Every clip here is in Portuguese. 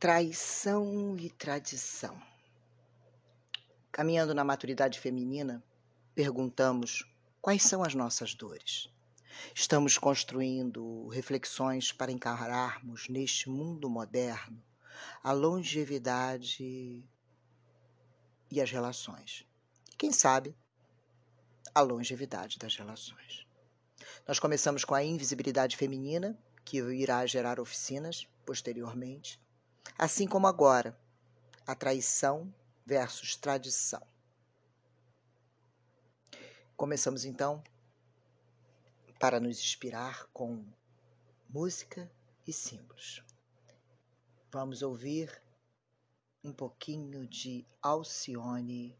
Traição e tradição. Caminhando na maturidade feminina, perguntamos quais são as nossas dores. Estamos construindo reflexões para encararmos neste mundo moderno a longevidade e as relações. E quem sabe, a longevidade das relações. Nós começamos com a invisibilidade feminina, que irá gerar oficinas posteriormente, assim como agora, a traição versus tradição. Começamos então para nos inspirar com música e símbolos. Vamos ouvir um pouquinho de Alcione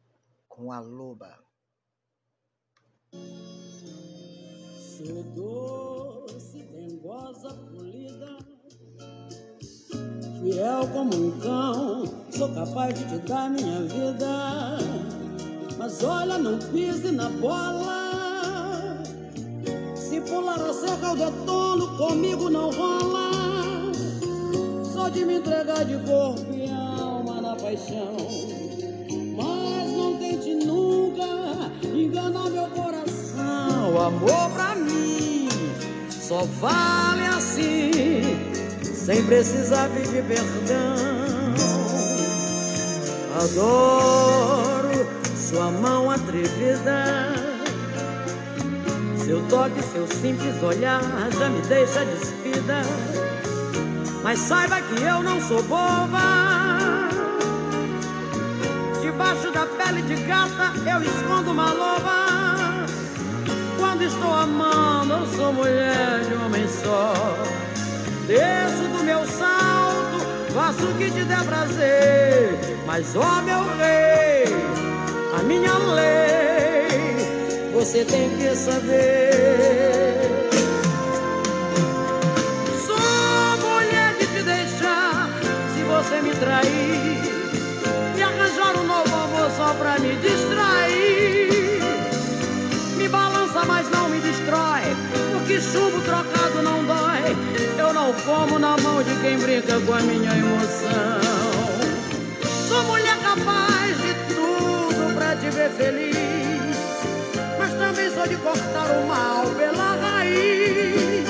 com a Loba. Sou doce, dengosa, polida, fiel como um cão, sou capaz de te dar minha vida. Mas olha, não pise na bola. Se pular a cerca, eu detono, comigo não rola. Só de me entregar de corpo e alma na paixão. Mas não tente nunca enganar meu coração. O amor pra mim só vale assim, sem precisar pedir perdão. Adoro sua mão atrevida. Seu toque, seu simples olhar já me deixa despida. Mas saiba que eu não sou boba. Debaixo da pele de gata eu escondo uma loba. Quando estou amando, eu sou mulher de homem só. Meu salto, faço o que te der prazer. Mas, ó meu rei, a minha lei, você tem que saber. Sou mulher de te deixar se você me trair. E arranjar um novo amor só pra me distrair. Me balança, mas não me destrói. Porque chumbo trocado não dói. Eu como na mão de quem brinca com a minha emoção. Sou mulher capaz de tudo pra te ver feliz. Mas também sou de cortar o mal pela raiz.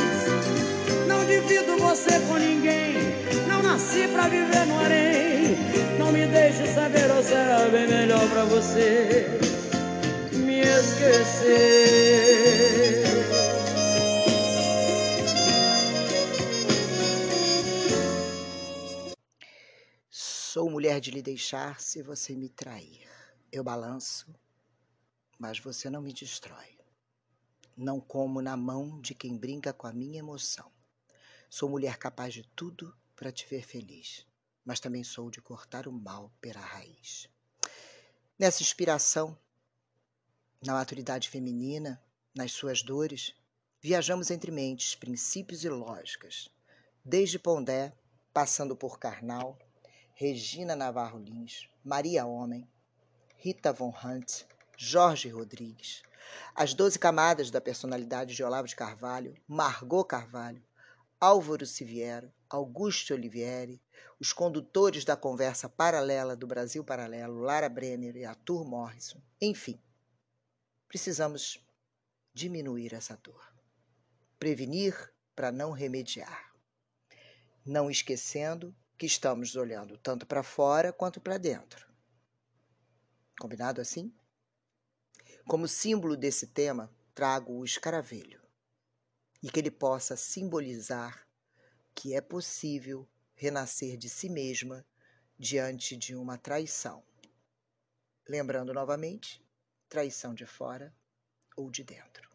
Não divido você com ninguém. Não nasci pra viver no harém. Não me deixe saber ou será bem melhor pra você me esquecer. Mulher de lhe deixar se você me trair. Eu balanço, mas você não me destrói. Não como na mão de quem brinca com a minha emoção. Sou mulher capaz de tudo para te ver feliz, mas também sou de cortar o mal pela raiz. Nessa inspiração, na maturidade feminina, nas suas dores, viajamos entre mentes, princípios e lógicas, desde Pondé, passando por Karnal, Regina Navarro Lins, Maria Homem, Rita Von Hunt, Jorge Rodrigues, as doze camadas da personalidade de Olavo de Carvalho, Margot Carvalho, Álvaro Siviero, Augusto Olivieri, os condutores da conversa paralela do Brasil Paralelo, Lara Brenner e Arthur Morrison, enfim, precisamos diminuir essa dor, prevenir para não remediar, não esquecendo que estamos olhando tanto para fora quanto para dentro. Combinado assim? Como símbolo desse tema, trago o escaravelho e que ele possa simbolizar que é possível renascer de si mesma diante de uma traição. Lembrando novamente, traição de fora ou de dentro.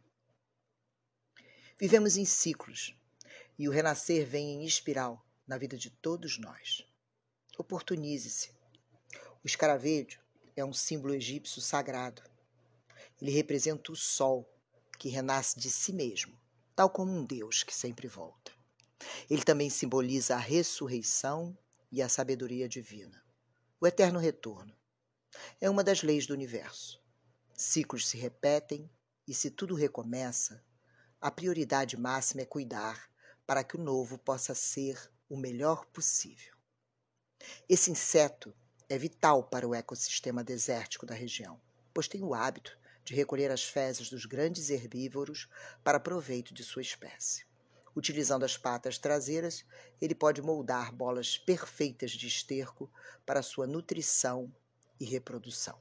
Vivemos em ciclos e o renascer vem em espiral na vida de todos nós. Oportunize-se. O escaravelho é um símbolo egípcio sagrado. Ele representa o sol que renasce de si mesmo, tal como um Deus que sempre volta. Ele também simboliza a ressurreição e a sabedoria divina, o eterno retorno. É uma das leis do universo. Ciclos se repetem e, se tudo recomeça, a prioridade máxima é cuidar para que o novo possa ser o melhor possível. Esse inseto é vital para o ecossistema desértico da região, pois tem o hábito de recolher as fezes dos grandes herbívoros para proveito de sua espécie. Utilizando as patas traseiras, ele pode moldar bolas perfeitas de esterco para sua nutrição e reprodução.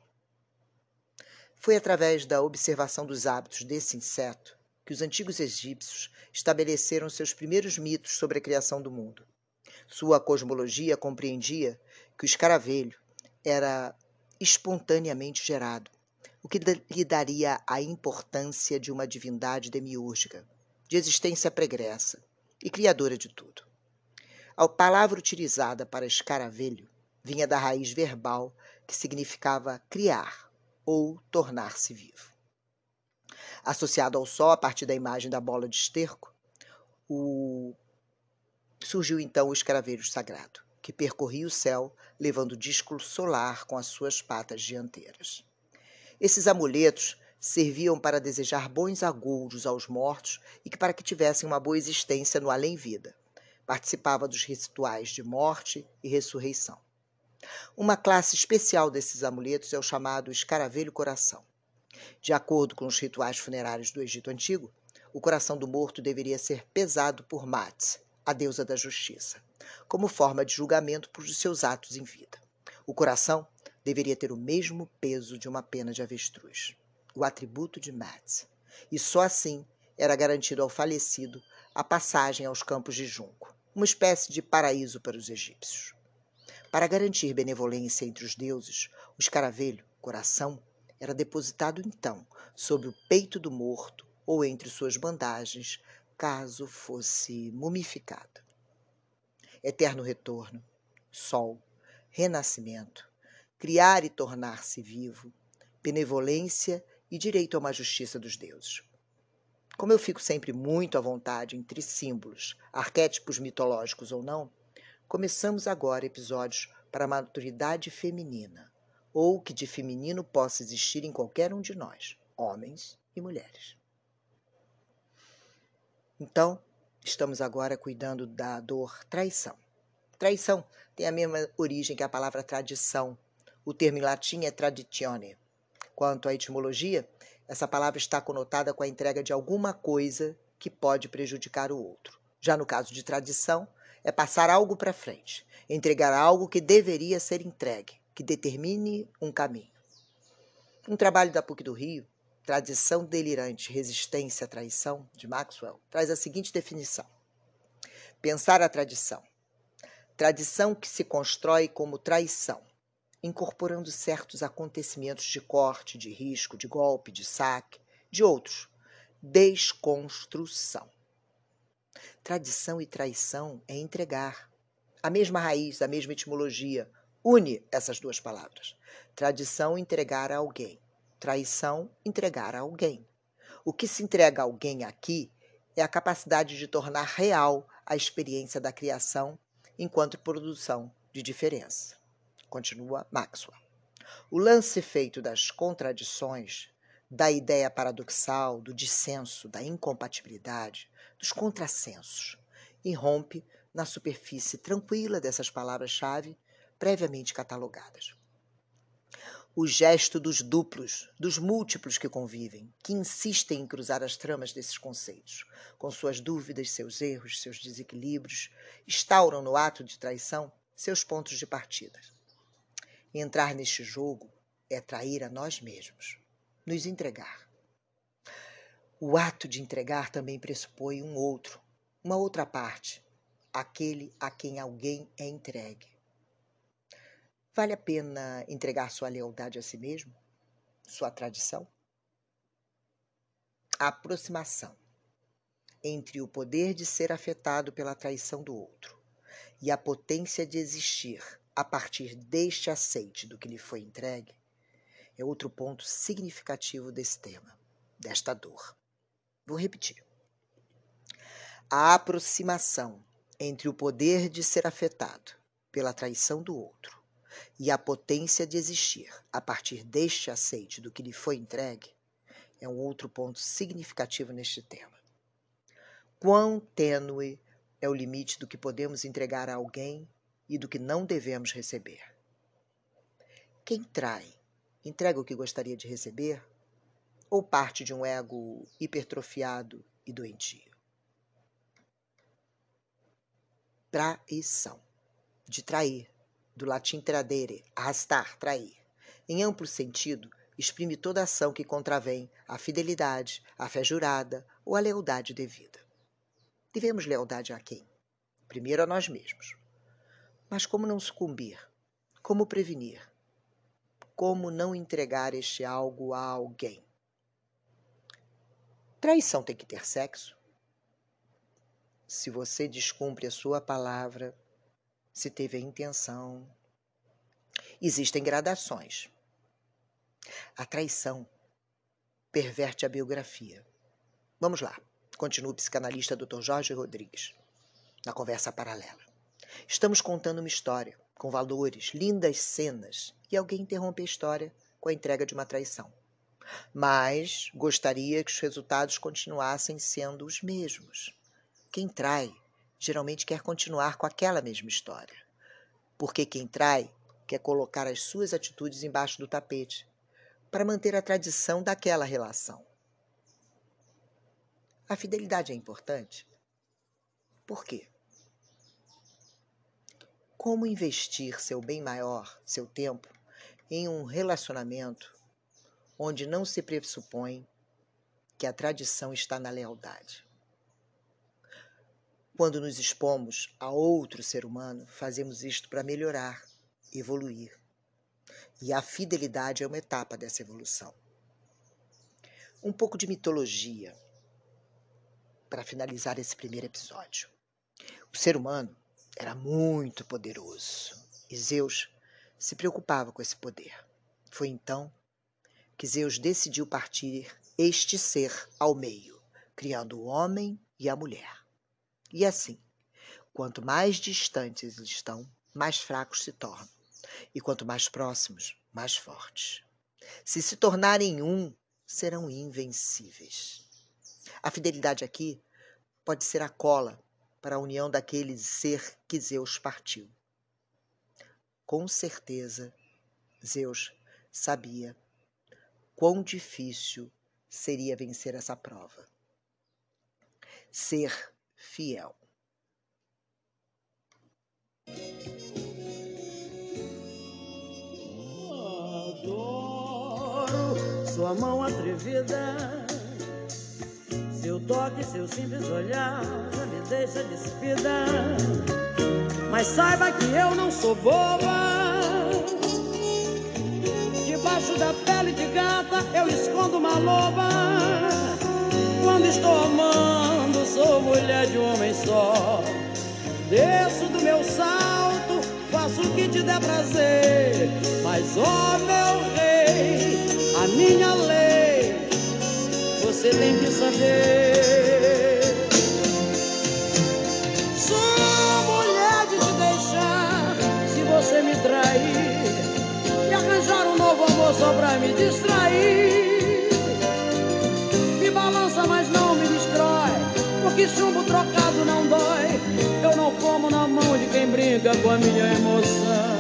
Foi através da observação dos hábitos desse inseto que os antigos egípcios estabeleceram seus primeiros mitos sobre a criação do mundo. Sua cosmologia compreendia que o escaravelho era espontaneamente gerado, o que lhe daria a importância de uma divindade demiúrgica, de existência pregressa e criadora de tudo. A palavra utilizada para escaravelho vinha da raiz verbal que significava criar ou tornar-se vivo. Associado ao sol a partir da imagem da bola de esterco, o... surgiu então o escaravelho sagrado, que percorria o céu levando o disco solar com as suas patas dianteiras. Esses amuletos serviam para desejar bons agouros aos mortos e que para que tivessem uma boa existência no além-vida. Participava dos rituais de morte e ressurreição. Uma classe especial desses amuletos é o chamado escaravelho coração. De acordo com os rituais funerários do Egito Antigo, o coração do morto deveria ser pesado por Mat, a deusa da justiça, como forma de julgamento por seus atos em vida. O coração deveria ter o mesmo peso de uma pena de avestruz, o atributo de Mat, e só assim era garantido ao falecido a passagem aos campos de junco, uma espécie de paraíso para os egípcios. Para garantir benevolência entre os deuses, o escaravelho, coração, era depositado então sobre o peito do morto ou entre suas bandagens, caso fosse mumificado. Eterno retorno, sol, renascimento, criar e tornar-se vivo, benevolência e direito a uma justiça dos deuses. Como eu fico sempre muito à vontade entre símbolos, arquétipos mitológicos ou não, Começamos agora episódios para a maturidade feminina, ou que de feminino possa existir em qualquer um de nós, homens e mulheres. Então, estamos agora cuidando da dor traição. Traição tem a mesma origem que a palavra tradição. O termo em latim é traditione. Quanto à etimologia, essa palavra está conotada com a entrega de alguma coisa que pode prejudicar o outro. Já no caso de tradição, é passar algo para frente, entregar algo que deveria ser entregue, que determine um caminho. Um trabalho da PUC do Rio, Tradição Delirante, Resistência à Traição, de Maxwell, traz a seguinte definição: Pensar a tradição. Tradição que se constrói como traição, incorporando certos acontecimentos de corte, de risco, de golpe, de saque, de outros. Desconstrução. Tradição e traição é entregar. A mesma raiz, a mesma etimologia une essas duas palavras. Tradição, entregar a alguém. Traição, entregar a alguém. O que se entrega a alguém aqui é a capacidade de tornar real a experiência da criação enquanto produção de diferença. Continua Maxwell. O lance feito das contradições, da ideia paradoxal, do dissenso, da incompatibilidade, dos contrassensos e rompe na superfície tranquila dessas palavras-chave previamente catalogadas. O gesto dos duplos, dos múltiplos que convivem, que insistem em cruzar as tramas desses conceitos, com suas dúvidas, seus erros, seus desequilíbrios, instauram no ato de traição seus pontos de partida. Entrar neste jogo é trair a nós mesmos, nos entregar. O ato de entregar também pressupõe um outro, uma outra parte, aquele a quem alguém é entregue. Vale a pena entregar sua lealdade a si mesmo? Sua tradição? A aproximação entre o poder de ser afetado pela traição do outro e a potência de existir a partir deste aceite do que lhe foi entregue é outro ponto significativo desse tema, desta dor. Vou repetir. A aproximação entre o poder de ser afetado pela traição do outro e a potência de existir a partir deste aceite do que lhe foi entregue é um outro ponto significativo neste tema. Quão tênue é o limite do que podemos entregar a alguém e do que não devemos receber. Quem trai, entrega o que gostaria de receber ou parte de um ego hipertrofiado e doentio? Traição. De trair, do latim tradere, arrastar, trair. Em amplo sentido, exprime toda ação que contravém a fidelidade, a fé jurada ou a lealdade devida. Devemos lealdade a quem? Primeiro a nós mesmos. Mas como não sucumbir? Como prevenir? Como não entregar este algo a alguém? Traição tem que ter sexo? Se você descumpre a sua palavra, se teve a intenção. Existem gradações. A traição perverte a biografia. Vamos lá, continua o psicanalista Dr. Jorge Rodrigues, na conversa paralela. Estamos contando uma história, com valores, lindas cenas, e alguém interrompe a história com a entrega de uma traição. Mas gostaria que os resultados continuassem sendo os mesmos. Quem trai geralmente quer continuar com aquela mesma história. Porque quem trai quer colocar as suas atitudes embaixo do tapete para manter a tradição daquela relação. A fidelidade é importante? Por quê? Como investir seu bem maior, seu tempo, em um relacionamento onde não se pressupõe que a tradição está na lealdade? Quando nos expomos a outro ser humano, fazemos isto para melhorar, evoluir. E a fidelidade é uma etapa dessa evolução. Um pouco de mitologia para finalizar esse primeiro episódio. O ser humano era muito poderoso e Zeus se preocupava com esse poder. Foi então que Zeus decidiu partir este ser ao meio, criando o homem e a mulher. E assim, quanto mais distantes eles estão, mais fracos se tornam e quanto mais próximos, mais fortes. Se se tornarem um, serão invencíveis. A fidelidade aqui pode ser a cola para a união daquele ser que Zeus partiu. Com certeza, Zeus sabia quão difícil seria vencer essa prova. Ser fiel. sua mão atrevida. Seu toque, seu simples olhar já me deixa despida. Mas saiba que eu não sou boba. Debaixo da pele de gata eu escondo uma loba. Quando estou amando, mulher de um homem só. Desço do meu salto, faço o que te der prazer. Mas, ó oh, meu rei, a minha lei, você tem que saber. Sou mulher de te deixar se você me trair e arranjar um novo amor só pra me distrair. Porque chumbo trocado não dói. Eu não como na mão de quem brinca com a minha emoção.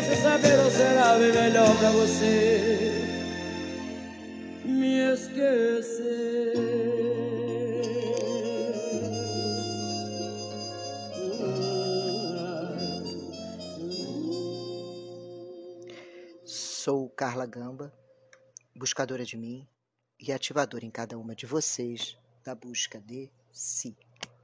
Me deixe saber ou será bem melhor pra você me esquecer. Sou Carla Gamba, buscadora de mim e ativadora em cada uma de vocês da busca de si.